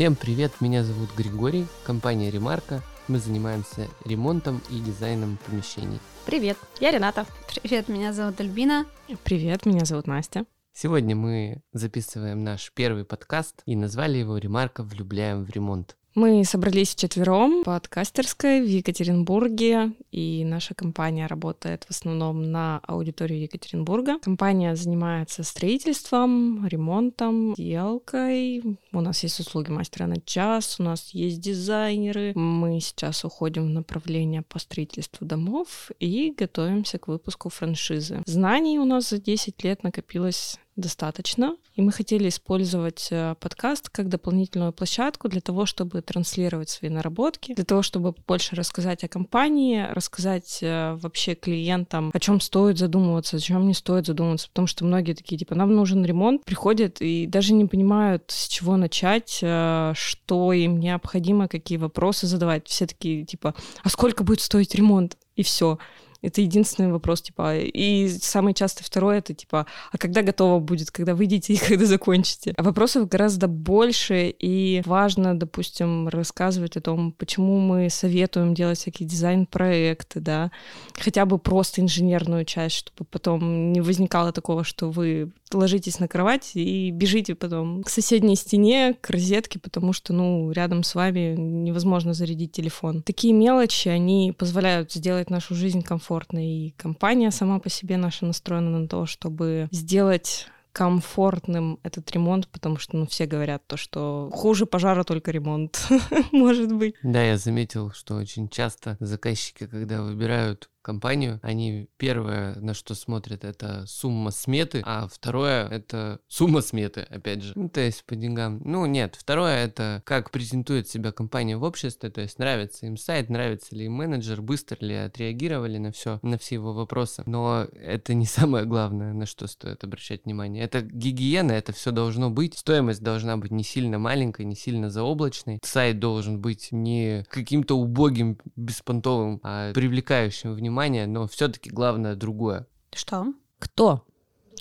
Всем привет, меня зовут Григорий, компания Ремарка. Мы занимаемся ремонтом и дизайном помещений. Привет, я Рената. Привет, меня зовут Альбина. Привет, меня зовут Настя. Сегодня мы записываем наш первый подкаст и назвали его «Ремарка влюбляем в ремонт». Мы собрались вчетвером в подкастерской в Екатеринбурге, и наша компания работает в основном на аудиторию Екатеринбурга. Компания занимается строительством, ремонтом, сделкой. У нас есть услуги мастера на час, у нас есть дизайнеры. Мы сейчас уходим в направление по строительству домов и готовимся к выпуску франшизы. Знаний у нас за 10 лет накопилось достаточно. И мы хотели использовать э, подкаст как дополнительную площадку для того, чтобы транслировать свои наработки, для того, чтобы больше рассказать о компании, рассказать э, вообще клиентам, о чем стоит задумываться, о чем не стоит задумываться, потому что многие такие, типа, нам нужен ремонт, приходят и даже не понимают, с чего начать, э, что им необходимо, какие вопросы задавать. Все такие, типа, а сколько будет стоить ремонт? И все. Это единственный вопрос, типа. И самый частый второй это типа, а когда готово будет, когда выйдете и когда закончите? А вопросов гораздо больше, и важно, допустим, рассказывать о том, почему мы советуем делать всякие дизайн-проекты, да, хотя бы просто инженерную часть, чтобы потом не возникало такого, что вы ложитесь на кровать и бежите потом к соседней стене, к розетке, потому что, ну, рядом с вами невозможно зарядить телефон. Такие мелочи, они позволяют сделать нашу жизнь комфортной, и компания сама по себе наша настроена на то, чтобы сделать комфортным этот ремонт, потому что, ну, все говорят то, что хуже пожара только ремонт, может быть. Да, я заметил, что очень часто заказчики, когда выбирают компанию, они первое, на что смотрят, это сумма сметы, а второе это сумма сметы, опять же. Ну, то есть по деньгам. Ну, нет, второе это как презентует себя компания в обществе, то есть нравится им сайт, нравится ли им менеджер, быстро ли отреагировали на все, на все его вопросы. Но это не самое главное, на что стоит обращать внимание. Это гигиена, это все должно быть. Стоимость должна быть не сильно маленькой, не сильно заоблачной. Сайт должен быть не каким-то убогим, беспонтовым, а привлекающим внимание внимание, но все-таки главное другое. Что? Кто?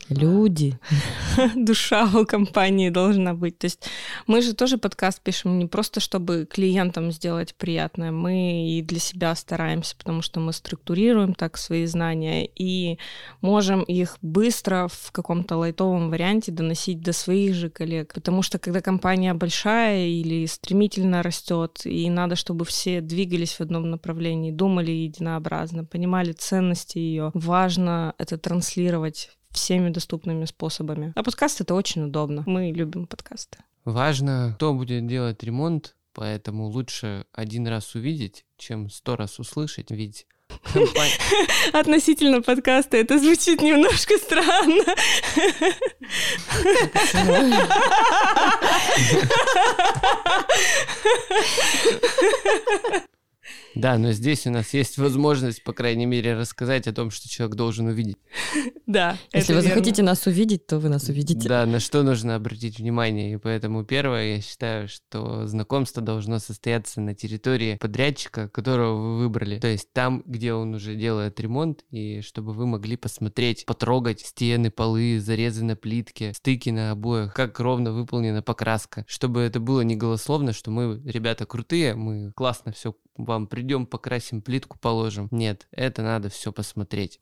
Люди. Душа у компании должна быть. То есть мы же тоже подкаст пишем не просто, чтобы клиентам сделать приятное, мы и для себя стараемся, потому что мы структурируем так свои знания и можем их быстро в каком-то лайтовом варианте доносить до своих же коллег. Потому что когда компания большая или стремительно растет, и надо, чтобы все двигались в одном направлении, думали единообразно, понимали ценности ее, важно это транслировать всеми доступными способами. А подкаст это очень удобно. Мы любим подкасты. Важно, кто будет делать ремонт, поэтому лучше один раз увидеть, чем сто раз услышать, ведь Относительно подкаста это звучит немножко странно. Да, но здесь у нас есть возможность, по крайней мере, рассказать о том, что человек должен увидеть. Да. Если вы захотите нас увидеть, то вы нас увидите. Да, на что нужно обратить внимание. И поэтому первое, я считаю, что знакомство должно состояться на территории подрядчика, которого вы выбрали. То есть там, где он уже делает ремонт, и чтобы вы могли посмотреть, потрогать стены, полы, зарезы на плитке, стыки на обоях, как ровно выполнена покраска. Чтобы это было не голословно, что мы, ребята, крутые, мы классно все вам придем, покрасим плитку, положим. Нет, это надо все посмотреть.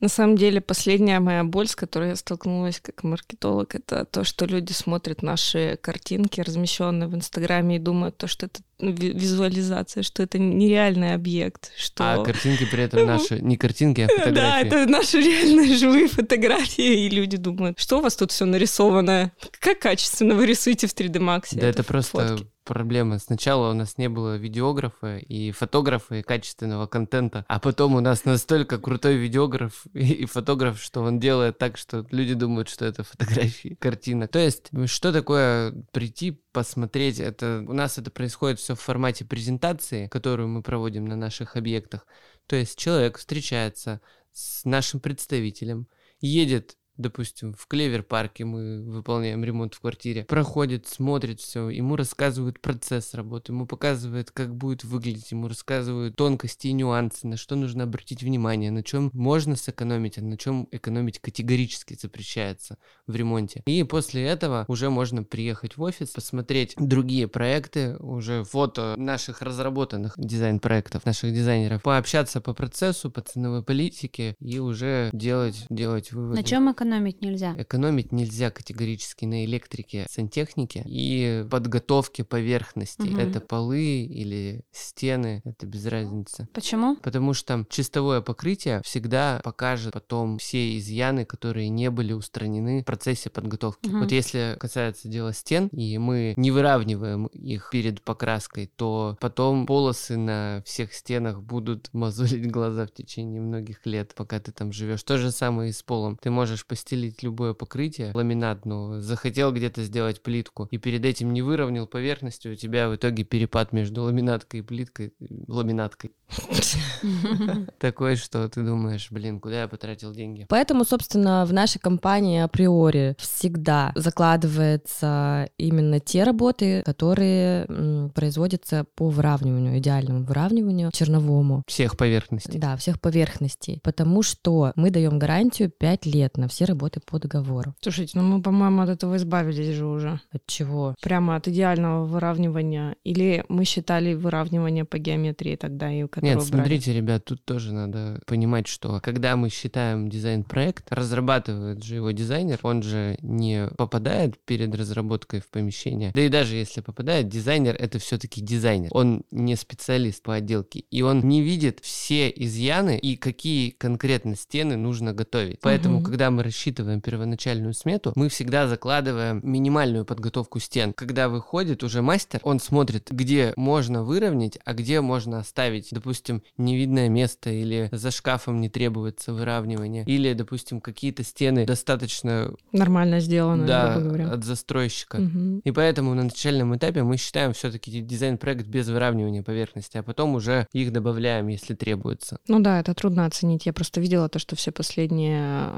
На самом деле, последняя моя боль, с которой я столкнулась как маркетолог, это то, что люди смотрят наши картинки, размещенные в Инстаграме, и думают, то, что это визуализация, что это нереальный объект. Что... А картинки при этом наши, не картинки, а фотографии. Да, это наши реальные живые фотографии, и люди думают, что у вас тут все нарисовано, как качественно вы рисуете в 3D Max. Да, это, это просто фотки проблема. Сначала у нас не было видеографа и фотографа и качественного контента, а потом у нас настолько крутой видеограф и, фотограф, что он делает так, что люди думают, что это фотографии, картина. То есть, что такое прийти, посмотреть? Это у нас это происходит все в формате презентации, которую мы проводим на наших объектах. То есть человек встречается с нашим представителем, едет допустим, в Клевер-парке мы выполняем ремонт в квартире, проходит, смотрит все, ему рассказывают процесс работы, ему показывают, как будет выглядеть, ему рассказывают тонкости и нюансы, на что нужно обратить внимание, на чем можно сэкономить, а на чем экономить категорически запрещается в ремонте. И после этого уже можно приехать в офис, посмотреть другие проекты, уже фото наших разработанных дизайн-проектов, наших дизайнеров, пообщаться по процессу, по ценовой политике и уже делать, делать выводы. На чем экономить нельзя? Экономить нельзя категорически на электрике, сантехнике и подготовке поверхностей. Мгм. Это полы или стены, это без разницы. Почему? Потому что чистовое покрытие всегда покажет потом все изъяны, которые не были устранены в процессе подготовки. Мгм. Вот если касается дела стен, и мы не выравниваем их перед покраской, то потом полосы на всех стенах будут мозолить глаза в течение многих лет, пока ты там живешь. То же самое и с полом. Ты можешь постелить любое покрытие, ламинат, но захотел где-то сделать плитку, и перед этим не выровнял поверхность, у тебя в итоге перепад между ламинаткой и плиткой, ламинаткой. Такой, что ты думаешь, блин, куда я потратил деньги? Поэтому, собственно, в нашей компании априори всегда закладывается именно те работы, которые производятся по выравниванию, идеальному выравниванию черновому. Всех поверхностей. Да, всех поверхностей. Потому что мы даем гарантию 5 лет на все работы по договору. Слушайте, ну мы, по-моему, от этого избавились же уже. От чего? Прямо от идеального выравнивания. Или мы считали выравнивание по геометрии тогда, и которое Нет, убрали? смотрите, ребят, тут тоже надо понимать, что когда мы считаем дизайн-проект, разрабатывает же его дизайнер, он же не попадает перед разработкой в помещение. Да и даже если попадает, дизайнер — это все таки дизайнер. Он не специалист по отделке, и он не видит все изъяны и какие конкретно стены нужно готовить. Поэтому, Мгм. когда мы рассчитываем первоначальную смету, мы всегда закладываем минимальную подготовку стен. Когда выходит уже мастер, он смотрит, где можно выровнять, а где можно оставить, допустим, невидное место или за шкафом не требуется выравнивание, или, допустим, какие-то стены достаточно, Нормально сделано, да, от застройщика. Мгм. И поэтому на начальном этапе мы считаем все-таки дизайн-проект без выравнивания поверхности, а потом уже их добавляем, если требуется. Ну да, это трудно оценить. Я просто видела то, что все последние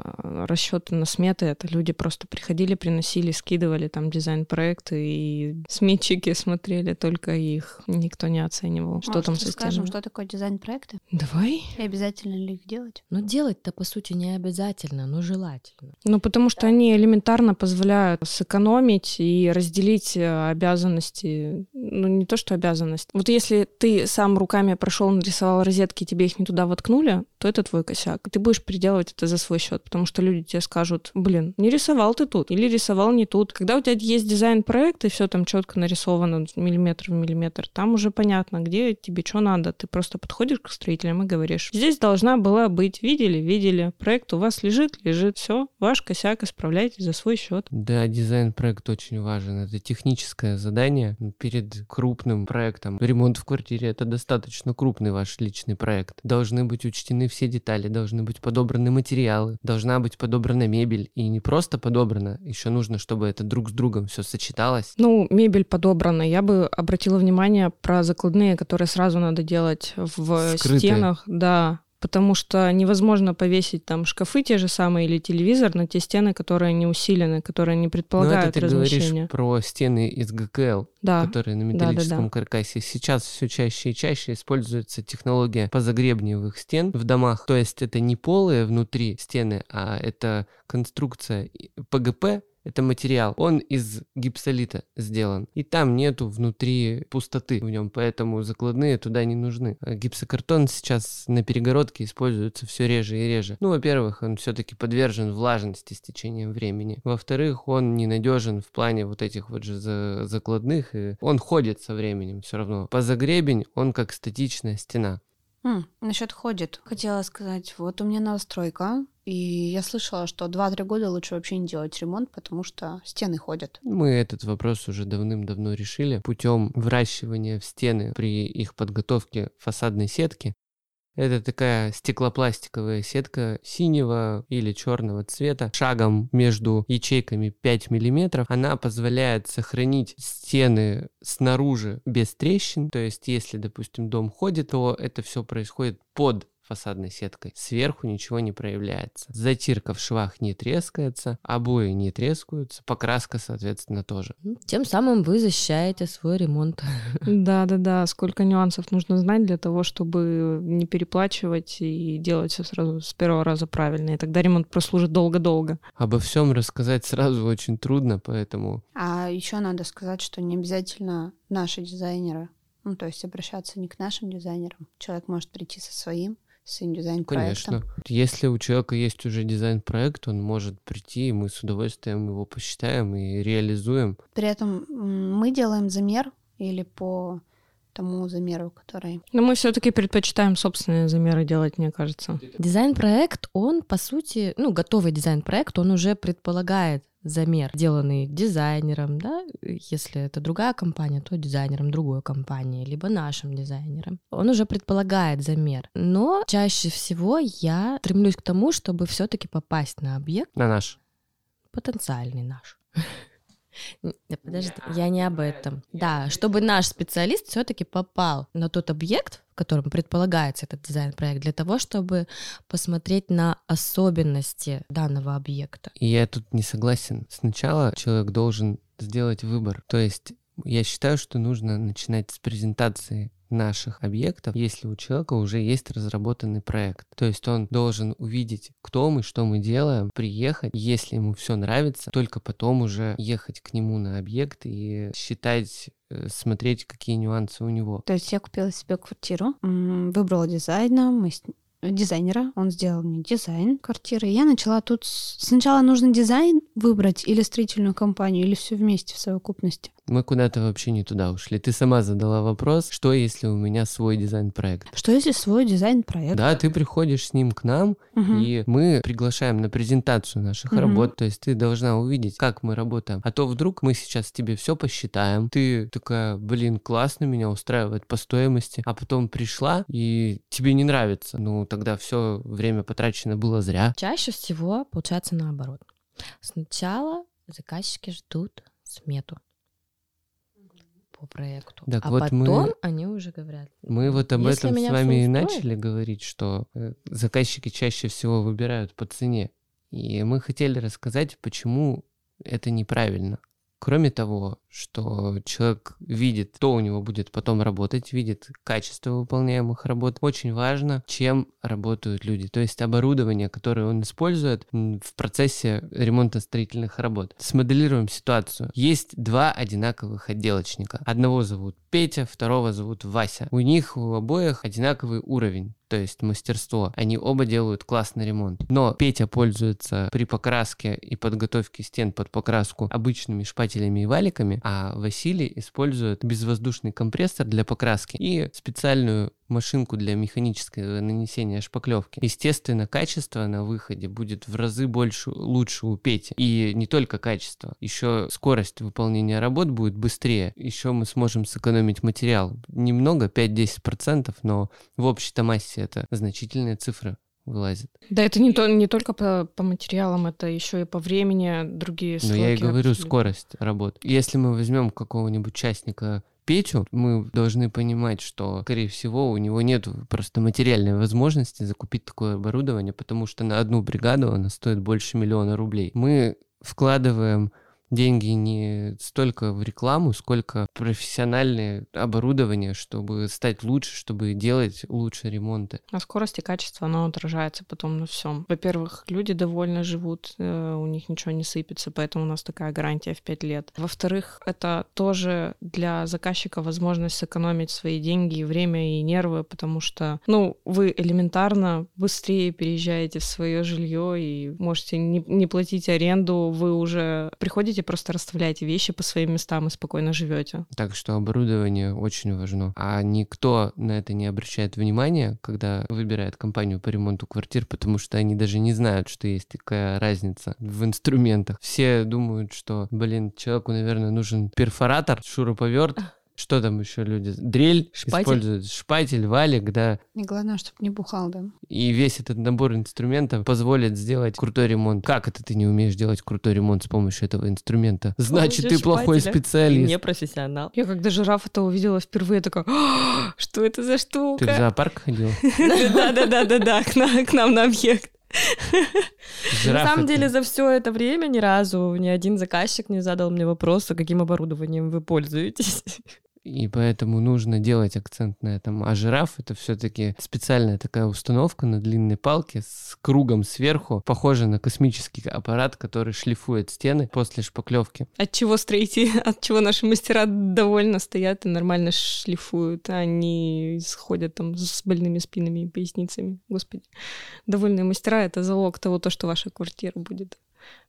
расчеты на сметы, это люди просто приходили, приносили, скидывали там дизайн-проекты и сметчики смотрели только их. Никто не оценивал, что Может, там со стенами. что такое дизайн-проекты? Давай. И обязательно ли их делать? Но делать-то, по сути, не обязательно, но желательно. Ну, потому что они элементарно позволяют сэкономить и разделить э, обязанности. Ну, не то, что обязанность. Вот если ты сам руками прошел, нарисовал розетки, тебе их не туда воткнули, то это твой косяк. И ты будешь переделывать это за свой счет, потому что люди тебе скажут, блин, не рисовал ты тут, или рисовал не тут. Когда у тебя есть дизайн-проект, и все там четко нарисовано миллиметр в миллиметр, там уже понятно, где тебе что надо. Ты просто подходишь к строителям и говоришь, здесь должна была быть, видели, видели, проект у вас лежит, лежит, все, ваш косяк, исправляйте за свой счет. Да, дизайн-проект очень важен. Это техническое задание перед крупным проектом. Ремонт в квартире — это достаточно крупный ваш личный проект. Должны быть учтены все детали, должны быть подобраны материалы, должна быть подобрана мебель. И не просто подобрана, еще нужно, чтобы это друг с другом все сочеталось. Ну, мебель подобрана. Я бы обратила внимание про закладные, которые сразу надо делать в Скрытые. стенах. Да, потому что невозможно повесить там шкафы те же самые или телевизор на те стены, которые не усилены, которые не Но предполагают Ну, это ты размещение. говоришь про стены из ГКЛ, Да. которые на да, да. металлическом каркасе. Сейчас все чаще и чаще используется технология позагребневых стен в домах. То есть это не полые внутри стены, а это конструкция ПГП, это материал. Он из гипсолита сделан. И там нету внутри пустоты в нем, поэтому закладные туда не нужны. А Гипсокартон сейчас на перегородке используется все реже и реже. Ну, во-первых, он все-таки подвержен влажности с течением времени. Во-вторых, он ненадежен в плане вот этих вот же за- закладных. И он ходит со временем все равно. Позагребень, он как статичная стена. насчет ходит. Хотела сказать, вот у меня новостройка, и я слышала, что 2-3 года лучше вообще не делать ремонт, потому что стены ходят. Мы этот вопрос уже давным-давно решили путем выращивания в стены при их подготовке фасадной сетки. Это такая стеклопластиковая сетка синего или черного цвета, шагом между ячейками 5 мм. Она позволяет сохранить стены снаружи без трещин. То есть, если, допустим, дом ходит, то это все происходит под фасадной сеткой, сверху ничего не проявляется. Затирка в швах не трескается, обои не трескаются, покраска, соответственно, тоже. Тем самым вы защищаете свой ремонт. Да-да-да, сколько нюансов нужно знать для того, чтобы не переплачивать и делать все сразу с первого раза правильно. И тогда ремонт прослужит долго-долго. Обо всем рассказать сразу очень трудно, поэтому... А еще надо сказать, что не обязательно наши дизайнеры, ну, то есть обращаться не к нашим дизайнерам. Человек может прийти со своим, своим дизайн-проектом. Конечно. Если у человека есть уже дизайн-проект, он может прийти, и мы с удовольствием его посчитаем и реализуем. При этом мы делаем замер или по тому замеру, который... Но мы все-таки предпочитаем собственные замеры делать, мне кажется. Дизайн-проект, он, по сути, ну, готовый дизайн-проект, он уже предполагает замер, сделанный дизайнером, да, если это другая компания, то дизайнером другой компании, либо нашим дизайнером. Он уже предполагает замер. Но чаще всего я стремлюсь к тому, чтобы все-таки попасть на объект, На наш. потенциальный наш. Да Подожди, я не об этом. Да, чтобы наш специалист все-таки попал на тот объект, в котором предполагается этот дизайн-проект, для того, чтобы посмотреть на особенности данного объекта. Я тут не согласен. Сначала человек должен сделать выбор. То есть я считаю, что нужно начинать с презентации наших объектов, если у человека уже есть разработанный проект. То есть он должен увидеть, кто мы, что мы делаем, приехать, если ему все нравится, только потом уже ехать к нему на объект и считать, э, смотреть, какие нюансы у него. То есть я купила себе квартиру, выбрала дизайна, мы с- дизайнера, он сделал мне дизайн квартиры. Я начала тут... Сначала нужно дизайн выбрать или строительную компанию, или все вместе в совокупности. Мы куда-то вообще не туда ушли. Ты сама задала вопрос, что если у меня свой дизайн-проект. Что если свой дизайн-проект? Да, ты приходишь с ним к нам, Мгм. и мы приглашаем на презентацию наших Мгм. работ. То есть ты должна увидеть, как мы работаем. А то вдруг мы сейчас тебе все посчитаем. Ты такая, блин, классно, меня устраивает по стоимости. А потом пришла, и тебе не нравится. Ну, тогда все время потрачено было зря. Чаще всего получается наоборот. Сначала заказчики ждут смету по проекту, Так а вот мы- потом они уже говорят. Мы вот об этом с вами и начали говорить, что э, заказчики чаще всего выбирают по цене. И мы хотели рассказать, почему это неправильно. Кроме того, что человек видит, кто у него будет потом работать, видит качество выполняемых работ. Очень важно, чем работают люди. То есть оборудование, которое он использует в процессе ремонтно-строительных работ. Смоделируем ситуацию. Есть два одинаковых отделочника. Одного зовут Петя, второго зовут Вася. У них у обоих одинаковый уровень то есть мастерство. Они оба делают классный ремонт. Но Петя пользуется при покраске и подготовке стен под покраску обычными шпателями и валиками, а Василий использует безвоздушный компрессор для покраски и специальную машинку для механического нанесения шпаклевки. Естественно, качество на выходе будет в разы больше, лучше у Пети. И не только качество, еще скорость выполнения работ будет быстрее. Еще мы сможем сэкономить материал. Немного, 5-10%, но в общей-то массе это значительные цифры вылазит. Да, это не, то, не только по, по материалам, это еще и по времени, другие Но сроки. я и говорю абсолютно. скорость работы. Если мы возьмем какого-нибудь участника Петю, мы должны понимать, что, скорее всего, у него нет просто материальной возможности закупить такое оборудование, потому что на одну бригаду она стоит больше миллиона рублей. Мы вкладываем деньги не столько в рекламу, сколько профессиональное оборудование, чтобы стать лучше, чтобы делать лучше ремонты. А скорость и качество, оно отражается потом на всем. Во-первых, люди довольно живут, э, у них ничего не сыпется, поэтому у нас такая гарантия в 5 лет. Во-вторых, это тоже для заказчика возможность сэкономить свои деньги, время и нервы, потому что, ну, вы элементарно быстрее переезжаете в свое жилье и можете не, не платить аренду, вы уже приходите, просто расставляете вещи по своим местам и спокойно живете. Так что оборудование очень важно. А никто на это не обращает внимания, когда выбирает компанию по ремонту квартир, потому что они даже не знают, что есть такая разница в инструментах. Все думают, что, блин, человеку, наверное, нужен перфоратор, шуруповерт, Что там еще люди? Дрель Шпатель. используют, шпатель, валик, да. И главное, чтобы не бухал, да. И весь этот набор инструментов позволит сделать крутой ремонт. Как это ты не умеешь делать крутой ремонт с помощью этого инструмента? Значит, ты помощью плохой шпателя. специалист. Не профессионал. Я когда жираф это увидела впервые, такая, «А, что это за Ты в штука? зоопарк ходил? Да-да-да-да-да, к нам- к нам на объект. На самом это- деле за все это время ни разу ни один заказчик не задал мне вопроса, каким оборудованием вы пользуетесь. И поэтому нужно делать акцент на этом. А жираф это все-таки специальная такая установка на длинной палке с кругом сверху, похожа на космический аппарат, который шлифует стены после шпаклевки. От чего строители, от чего наши мастера довольно стоят и нормально шлифуют, а они сходят там с больными спинами и поясницами. Господи, довольные мастера — это залог того, то, что ваша квартира будет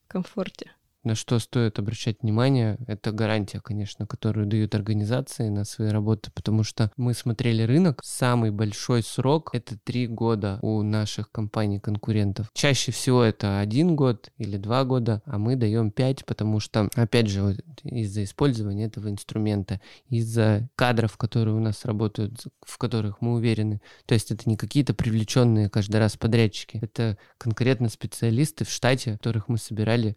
в комфорте. На что стоит обращать внимание, это гарантия, конечно, которую дают организации на свои работы, потому что мы смотрели рынок, самый большой срок — это три года у наших компаний-конкурентов. Чаще всего это один год или два года, а мы даем пять, потому что, опять же, вот из-за использования этого инструмента, из-за кадров, которые у нас работают, в которых мы уверены. То есть это не какие-то привлеченные каждый раз подрядчики, это конкретно специалисты в штате, которых мы собирали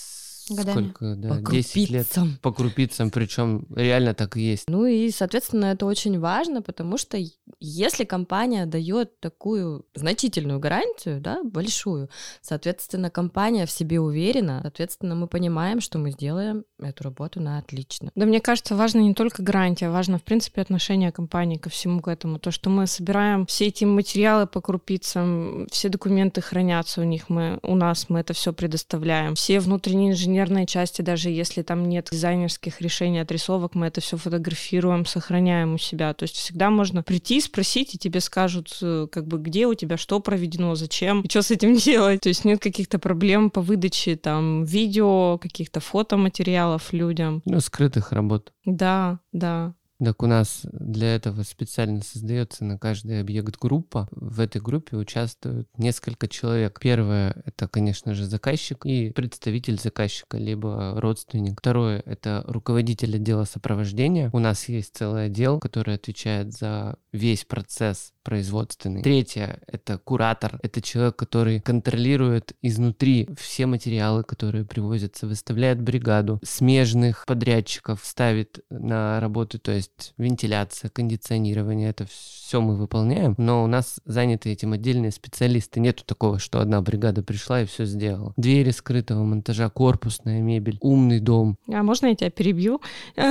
Годами. сколько, да, По 10 лет крупицам. по крупицам, причем реально так и есть. Ну и, соответственно, это очень важно, потому что если компания дает такую значительную гарантию, да, большую, соответственно, компания в себе уверена, соответственно, мы понимаем, что мы сделаем эту работу на отлично. Да, мне кажется, важно не только гарантия, важно, в принципе, отношение компании ко всему к этому. То, что мы собираем все эти материалы по крупицам, все документы хранятся у них, мы, у нас мы это все предоставляем. Все внутренние инженерные части, даже если там нет дизайнерских решений, отрисовок, мы это все фотографируем, сохраняем у себя. То есть всегда можно прийти, спросить, и тебе скажут, э, как бы, где у тебя что проведено, зачем, и что с этим делать. То есть нет каких-то проблем по выдаче там видео, каких-то фотоматериалов людям. Ну, скрытых работ. Да, да. Так у нас для этого специально создается на каждый объект группа. В этой группе участвуют несколько человек. Первое — это, конечно же, заказчик и представитель заказчика, либо родственник. Второе — это руководитель отдела сопровождения. У нас есть целый отдел, который отвечает за весь процесс производственный. Третье — это куратор. Это человек, который контролирует изнутри все материалы, которые привозятся, выставляет бригаду, смежных подрядчиков ставит на работу, то есть вентиляция, кондиционирование, это все мы выполняем, но у нас заняты этим отдельные специалисты. Нету такого, что одна бригада пришла и все сделала. Двери скрытого монтажа, корпусная мебель, умный дом. А можно я тебя перебью?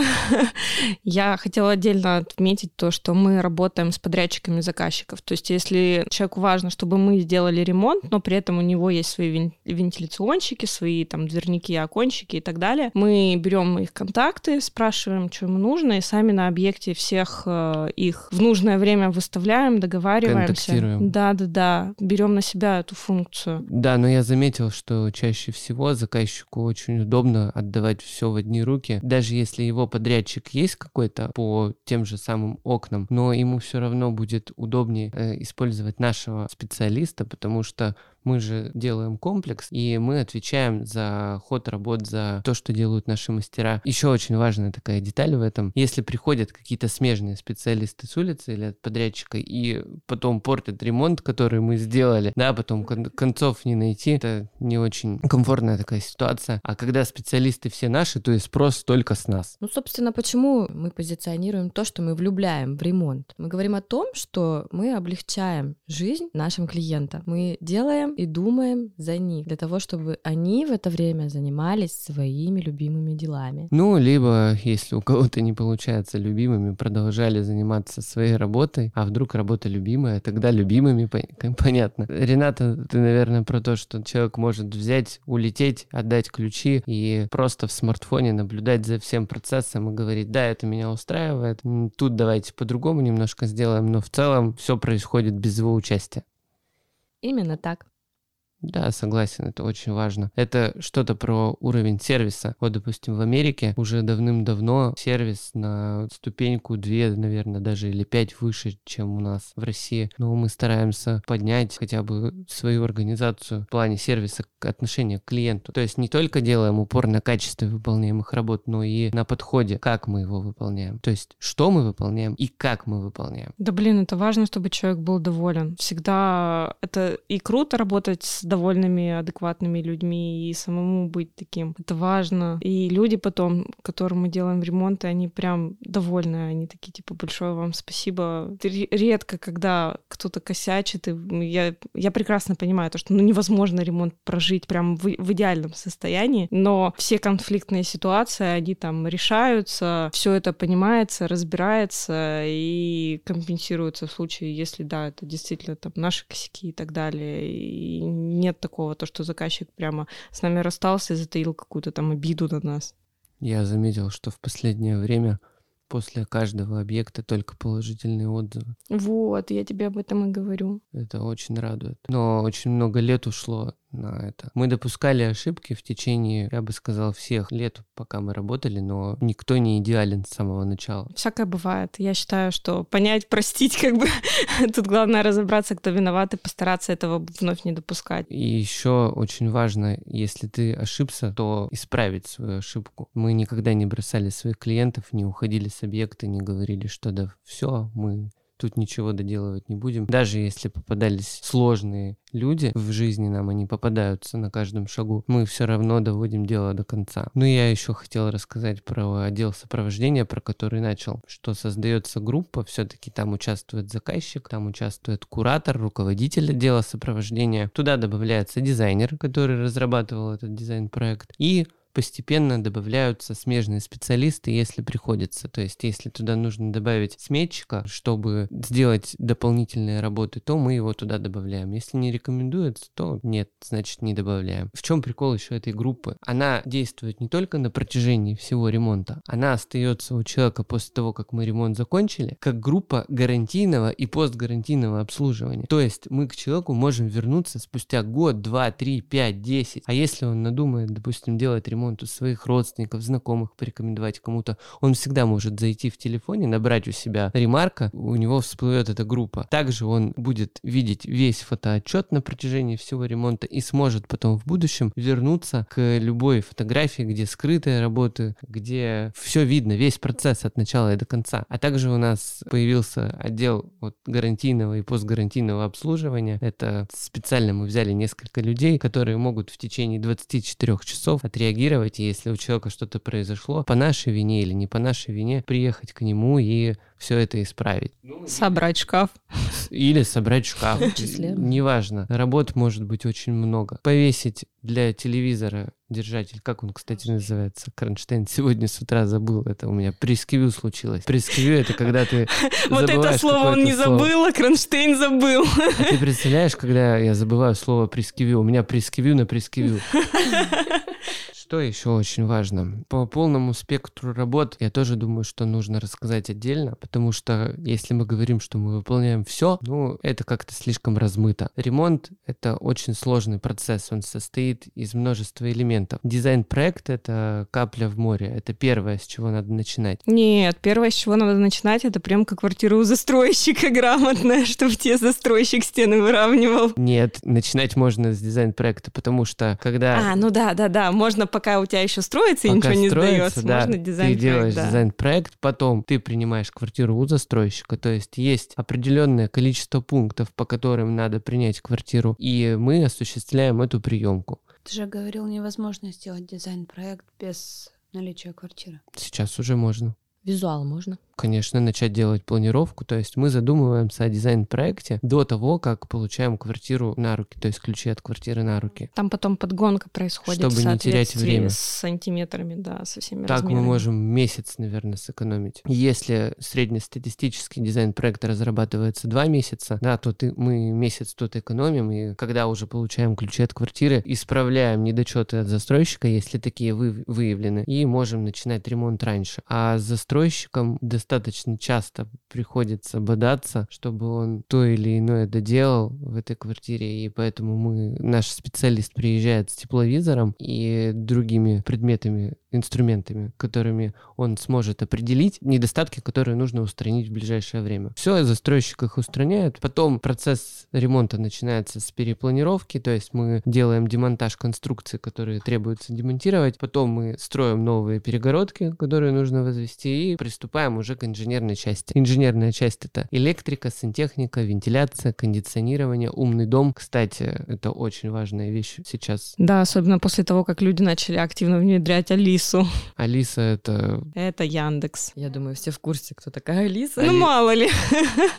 Я хотела отдельно отметить то, что мы работаем с подрядчиками заказчиков. То есть если человеку важно, чтобы мы сделали ремонт, но при этом у него есть свои вен- вентиляционщики, свои там дверники, окончики и так далее, мы берем их контакты, спрашиваем, что ему нужно, и сами на объекте всех э, их в нужное время выставляем, договариваемся. Да-да-да, берем на себя эту функцию. Да, но я заметил, что чаще всего заказчику очень удобно отдавать все в одни руки, даже если его подрядчик есть какой-то по тем же самым окнам, но ему все равно будет удобнее э, использовать нашего специалиста, потому что мы же делаем комплекс, и мы отвечаем за ход работ, за то, что делают наши мастера. Еще очень важная такая деталь в этом. Если приходят какие-то смежные специалисты с улицы или от подрядчика, и потом портят ремонт, который мы сделали, да, потом кон- концов не найти, это не очень комфортная такая ситуация. А когда специалисты все наши, то есть спрос только с нас. Ну, собственно, почему мы позиционируем то, что мы влюбляем в ремонт? Мы говорим о том, что мы облегчаем жизнь нашим клиентам. Мы делаем и думаем за них, для того, чтобы они в это время занимались своими любимыми делами. Ну, либо, если у кого-то не получается любимыми, продолжали заниматься своей работой, а вдруг работа любимая, тогда любимыми, понятно. Рената, ты, наверное, про то, что человек может взять, улететь, отдать ключи и просто в смартфоне наблюдать за всем процессом и говорить, да, это меня устраивает, тут давайте по-другому немножко сделаем, но в целом все происходит без его участия. Именно так. Да, согласен, это очень важно. Это что-то про уровень сервиса. Вот, допустим, в Америке уже давным-давно сервис на ступеньку две, наверное, даже или пять выше, чем у нас в России. Но мы стараемся поднять хотя бы свою организацию в плане сервиса к отношению к клиенту. То есть не только делаем упор на качестве выполняемых работ, но и на подходе, как мы его выполняем. То есть что мы выполняем и как мы выполняем. Да блин, это важно, чтобы человек был доволен. Всегда это и круто работать с довольными, адекватными людьми и самому быть таким. Это важно. И люди потом, которым мы делаем ремонты, они прям довольны. Они такие, типа, большое вам спасибо. Редко, когда кто-то косячит, и я, я прекрасно понимаю то, что ну, невозможно ремонт прожить прям в, в идеальном состоянии, но все конфликтные ситуации, они там решаются, все это понимается, разбирается и компенсируется в случае, если, да, это действительно там наши косяки и так далее. И нет такого, то, что заказчик прямо с нами расстался и затаил какую-то там обиду на нас. Я заметил, что в последнее время после каждого объекта только положительные отзывы. Вот, я тебе об этом и говорю. Это очень радует. Но очень много лет ушло на это. Мы допускали ошибки в течение, я бы сказал, всех лет, пока мы работали, но никто не идеален с самого начала. Всякое бывает. Я считаю, что понять, простить, как бы тут главное разобраться, кто виноват, и постараться этого вновь не допускать. И еще очень важно, если ты ошибся, то исправить свою ошибку. Мы никогда не бросали своих клиентов, не уходили с объекта, не говорили, что да, все, мы тут ничего доделывать не будем. Даже если попадались сложные люди в жизни нам, они попадаются на каждом шагу, мы все равно доводим дело до конца. Ну, я еще хотел рассказать про отдел сопровождения, про который начал, что создается группа, все-таки там участвует заказчик, там участвует куратор, руководитель отдела сопровождения. Туда добавляется дизайнер, который разрабатывал этот дизайн-проект, и постепенно добавляются смежные специалисты, если приходится. То есть, если туда нужно добавить сметчика, чтобы сделать дополнительные работы, то мы его туда добавляем. Если не рекомендуется, то нет, значит не добавляем. В чем прикол еще этой группы? Она действует не только на протяжении всего ремонта, она остается у человека после того, как мы ремонт закончили, как группа гарантийного и постгарантийного обслуживания. То есть мы к человеку можем вернуться спустя год, два, три, пять, десять. А если он надумает, допустим, делать ремонт ремонту своих родственников, знакомых порекомендовать кому-то, он всегда может зайти в телефоне, набрать у себя ремарка, у него всплывет эта группа. Также он будет видеть весь фотоотчет на протяжении всего ремонта и сможет потом в будущем вернуться к любой фотографии, где скрытые работы, где все видно, весь процесс от начала и до конца. А также у нас появился отдел вот гарантийного и постгарантийного обслуживания. Это специально мы взяли несколько людей, которые могут в течение 24 часов отреагировать реагировать, если у человека что-то произошло, по нашей вине или не по нашей вине, приехать к нему и все это исправить. Ну, собрать шкаф. Или собрать шкаф. Неважно. Работ может быть очень много. Повесить для телевизора держатель, как он, кстати, называется? Кронштейн. Сегодня с утра забыл. Это у меня пресквью случилось. Пресквью — это когда ты Вот это слово он не забыл, а Кронштейн забыл. А ты представляешь, когда я забываю слово пресквью? У меня пресквью на пресквью. Что еще очень важно? По полному спектру работ я тоже думаю, что нужно рассказать отдельно, потому что если мы говорим, что мы выполняем все, ну, это как-то слишком размыто. Ремонт — это очень сложный процесс, он состоит из множества элементов. Дизайн-проект — это капля в море, это первое, с чего надо начинать. Нет, первое, с чего надо начинать, это прям как квартира у застройщика грамотная, чтобы те застройщик стены выравнивал. Нет, начинать можно с дизайн-проекта, потому что когда... А, ну да, да, да, можно пока у тебя еще строится и ничего не сдается, да, можно дизайн Ты делаешь да. дизайн-проект, потом ты принимаешь квартиру у застройщика, то есть есть определенное количество пунктов, по которым надо принять квартиру, и мы осуществляем эту приемку. Ты же говорил, невозможно сделать дизайн-проект без наличия квартиры. Сейчас уже можно. Визуал можно? конечно, начать делать планировку. То есть мы задумываемся о дизайн-проекте до того, как получаем квартиру на руки, то есть ключи от квартиры на руки. Там потом подгонка происходит Чтобы не терять время. С сантиметрами, да, со всеми Так размерами. мы можем месяц, наверное, сэкономить. Если среднестатистический дизайн-проект разрабатывается два месяца, да, то ты, мы месяц тут экономим, и когда уже получаем ключи от квартиры, исправляем недочеты от застройщика, если такие вы, выявлены, и можем начинать ремонт раньше. А с застройщиком достаточно часто приходится бодаться, чтобы он то или иное доделал в этой квартире, и поэтому мы, наш специалист приезжает с тепловизором и другими предметами инструментами, которыми он сможет определить недостатки, которые нужно устранить в ближайшее время. Все, застройщик их устраняет. Потом процесс ремонта начинается с перепланировки, то есть мы делаем демонтаж конструкций, которые требуется демонтировать. Потом мы строим новые перегородки, которые нужно возвести, и приступаем уже к инженерной части. Инженерная часть — это электрика, сантехника, вентиляция, кондиционирование, умный дом. Кстати, это очень важная вещь сейчас. Да, особенно после того, как люди начали активно внедрять Алис Алису. Алиса — это... Это Яндекс. Я думаю, все в курсе, кто такая Алиса. Ну, мало ли.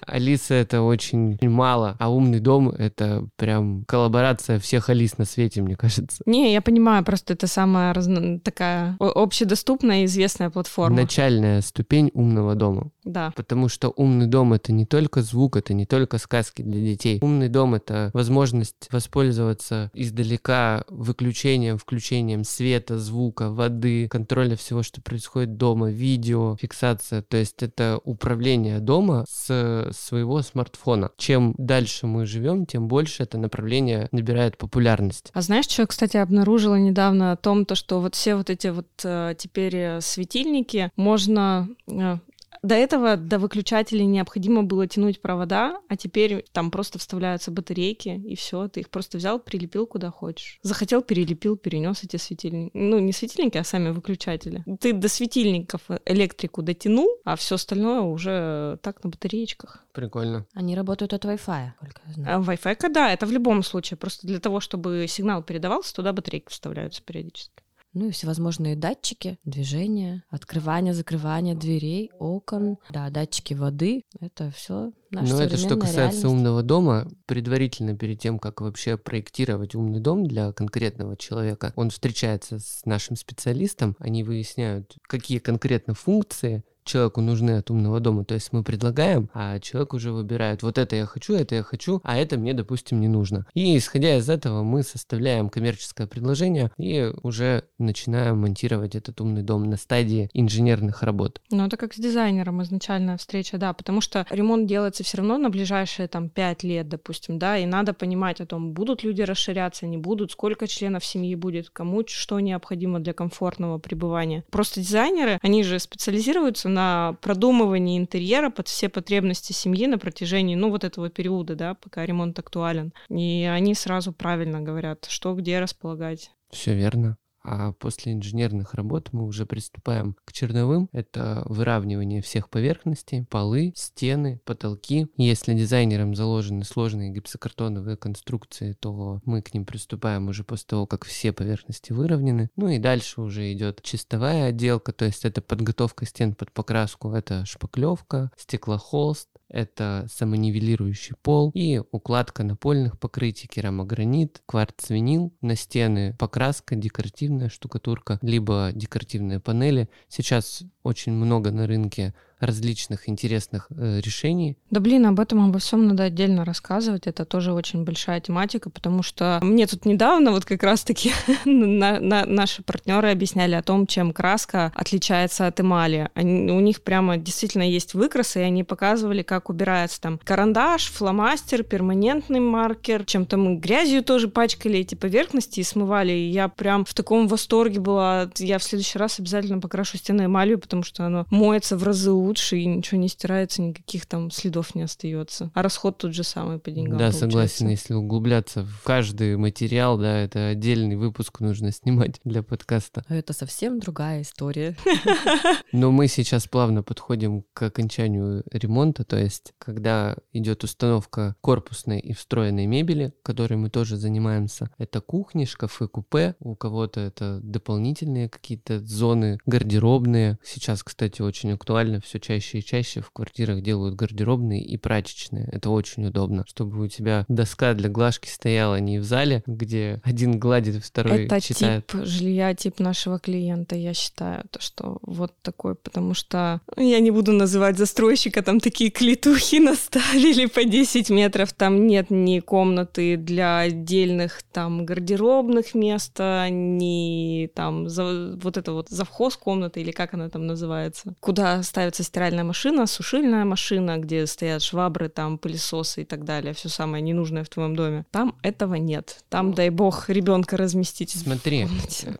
Алиса — это очень мало, а умный дом — это прям коллаборация всех Алис на свете, мне кажется. Не, я понимаю, просто это самая разно... такая общедоступная и известная платформа. Начальная ступень умного дома. Да. Потому что умный дом — это не только звук, это не только сказки для детей. Умный дом — это возможность воспользоваться издалека выключением, включением света, звука, воды, контроля всего, что происходит дома, видео, фиксация. То есть это управление дома с своего смартфона. Чем дальше мы живем, тем больше это направление набирает популярность. А знаешь, что я, кстати, обнаружила недавно о том, то, что вот все вот эти вот э, теперь э, светильники можно э, до этого до выключателей необходимо было тянуть провода, а теперь там просто вставляются батарейки, и все, ты их просто взял, прилепил куда хочешь. Захотел, перелепил, перенес эти светильники. Ну, не светильники, а сами выключатели. Ты до светильников электрику дотянул, а все остальное уже так на батареечках. Прикольно. Они работают от Wi-Fi, только я знаю. А Wi-Fi, да, это в любом случае. Просто для того, чтобы сигнал передавался, туда батарейки вставляются периодически. Ну и всевозможные датчики, движения, открывание, закрывание дверей, окон, да, датчики воды. Это все наша Ну это что касается реальность. умного дома, предварительно перед тем, как вообще проектировать умный дом для конкретного человека, он встречается с нашим специалистом, они выясняют, какие конкретно функции человеку нужны от умного дома. То есть мы предлагаем, а человек уже выбирает, вот это я хочу, это я хочу, а это мне, допустим, не нужно. И исходя из этого мы составляем коммерческое предложение и уже начинаем монтировать этот умный дом на стадии инженерных работ. Ну, это как с дизайнером изначальная встреча, да, потому что ремонт делается все равно на ближайшие там пять лет, допустим, да, и надо понимать о том, будут люди расширяться, не будут, сколько членов семьи будет, кому что необходимо для комфортного пребывания. Просто дизайнеры, они же специализируются на продумывании интерьера под все потребности семьи на протяжении, ну, вот этого периода, да, пока ремонт актуален. И они сразу правильно говорят, что где располагать. Все верно. А после инженерных работ мы уже приступаем к черновым. Это выравнивание всех поверхностей, полы, стены, потолки. Если дизайнерам заложены сложные гипсокартоновые конструкции, то мы к ним приступаем уже после того, как все поверхности выровнены. Ну и дальше уже идет чистовая отделка, то есть это подготовка стен под покраску, это шпаклевка, стеклохолст, это самонивелирующий пол и укладка напольных покрытий, керамогранит, кварц-винил, на стены покраска, декоративная штукатурка, либо декоративные панели. Сейчас очень много на рынке различных интересных э, решений. Да блин, об этом обо всем надо отдельно рассказывать. Это тоже очень большая тематика, потому что мне тут недавно вот как раз-таки на, на, наши партнеры объясняли о том, чем краска отличается от эмали. Они, у них прямо действительно есть выкрасы, и они показывали, как убирается там карандаш, фломастер, перманентный маркер, чем-то мы грязью тоже пачкали эти поверхности и смывали. И я прям в таком восторге была. Я в следующий раз обязательно покрашу стены эмалью, потому что оно моется в разы лучше, и ничего не стирается, никаких там следов не остается. А расход тот же самый по деньгам. Да, получается. согласен, если углубляться в каждый материал, да, это отдельный выпуск нужно снимать для подкаста. А Это совсем другая история. Но мы сейчас плавно подходим к окончанию ремонта, то есть когда идет установка корпусной и встроенной мебели, которой мы тоже занимаемся, это кухни, шкафы, купе, у кого-то это дополнительные какие-то зоны гардеробные. Сейчас, кстати, очень актуально все чаще и чаще в квартирах делают гардеробные и прачечные. Это очень удобно, чтобы у тебя доска для глажки стояла не в зале, где один гладит, второй Это читает. тип жилья, тип нашего клиента, я считаю, то, что вот такой, потому что ну, я не буду называть застройщика, там такие клетухи наставили по 10 метров, там нет ни комнаты для отдельных там гардеробных места, ни там за, вот это вот завхоз комнаты или как она там называется, куда ставится стиральная машина, сушильная машина, где стоят швабры, там пылесосы и так далее, все самое ненужное в твоем доме. Там этого нет. Там, дай бог, ребенка разместить. Смотри,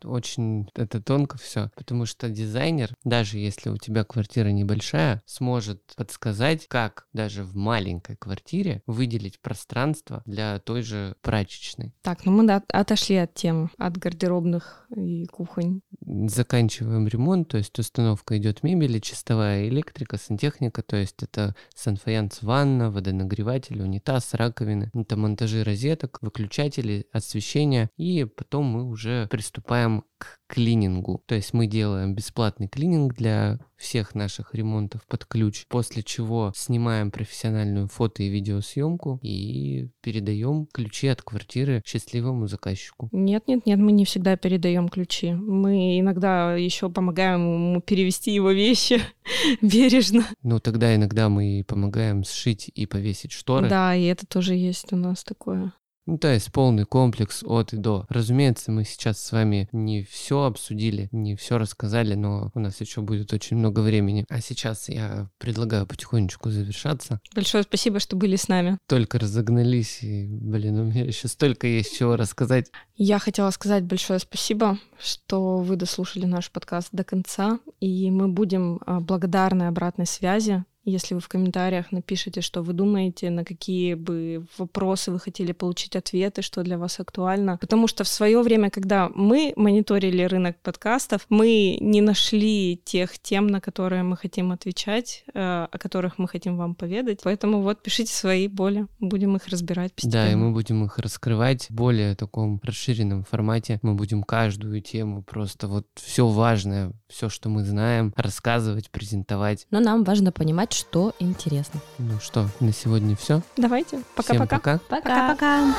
очень это тонко все, потому что дизайнер, даже если у тебя квартира небольшая, сможет подсказать, как даже в маленькой квартире выделить пространство для той же прачечной. Так, ну мы отошли от темы, от гардеробных и кухонь. Заканчиваем ремонт, то есть установка идет мебели, чистовая электрика, сантехника, то есть это санфаянс ванна, водонагреватель, унитаз, раковины, это монтажи розеток, выключатели, освещение, и потом мы уже приступаем к клинингу. То есть мы делаем бесплатный клининг для всех наших ремонтов под ключ, после чего снимаем профессиональную фото и видеосъемку и передаем ключи от квартиры счастливому заказчику. Нет, нет, нет, мы не всегда передаем ключи. Мы иногда еще помогаем ему перевести его вещи бережно. Но тогда иногда мы помогаем сшить и повесить шторы. Да, и это тоже есть у нас такое. Ну, то есть полный комплекс от и до. Разумеется, мы сейчас с вами не все обсудили, не все рассказали, но у нас еще будет очень много времени. А сейчас я предлагаю потихонечку завершаться. Большое спасибо, что были с нами. Только разогнались, и, блин, у меня еще столько есть чего рассказать. Я хотела сказать большое спасибо, что вы дослушали наш подкаст до конца, и мы будем а, благодарны обратной связи. Если вы в комментариях напишите, что вы думаете, на какие бы вопросы вы хотели получить ответы, что для вас актуально. Потому что в свое время, когда мы мониторили рынок подкастов, мы не нашли тех тем, на которые мы хотим отвечать, э, о которых мы хотим вам поведать. Поэтому вот пишите свои боли, будем их разбирать постепенно. Да, и мы будем их раскрывать в более таком расширенном формате. Мы будем каждую тему просто вот все важное, все, что мы знаем, рассказывать, презентовать. Но нам важно понимать, что интересно. Ну что, на сегодня все. Давайте, Всем пока-пока. пока. Пока-пока.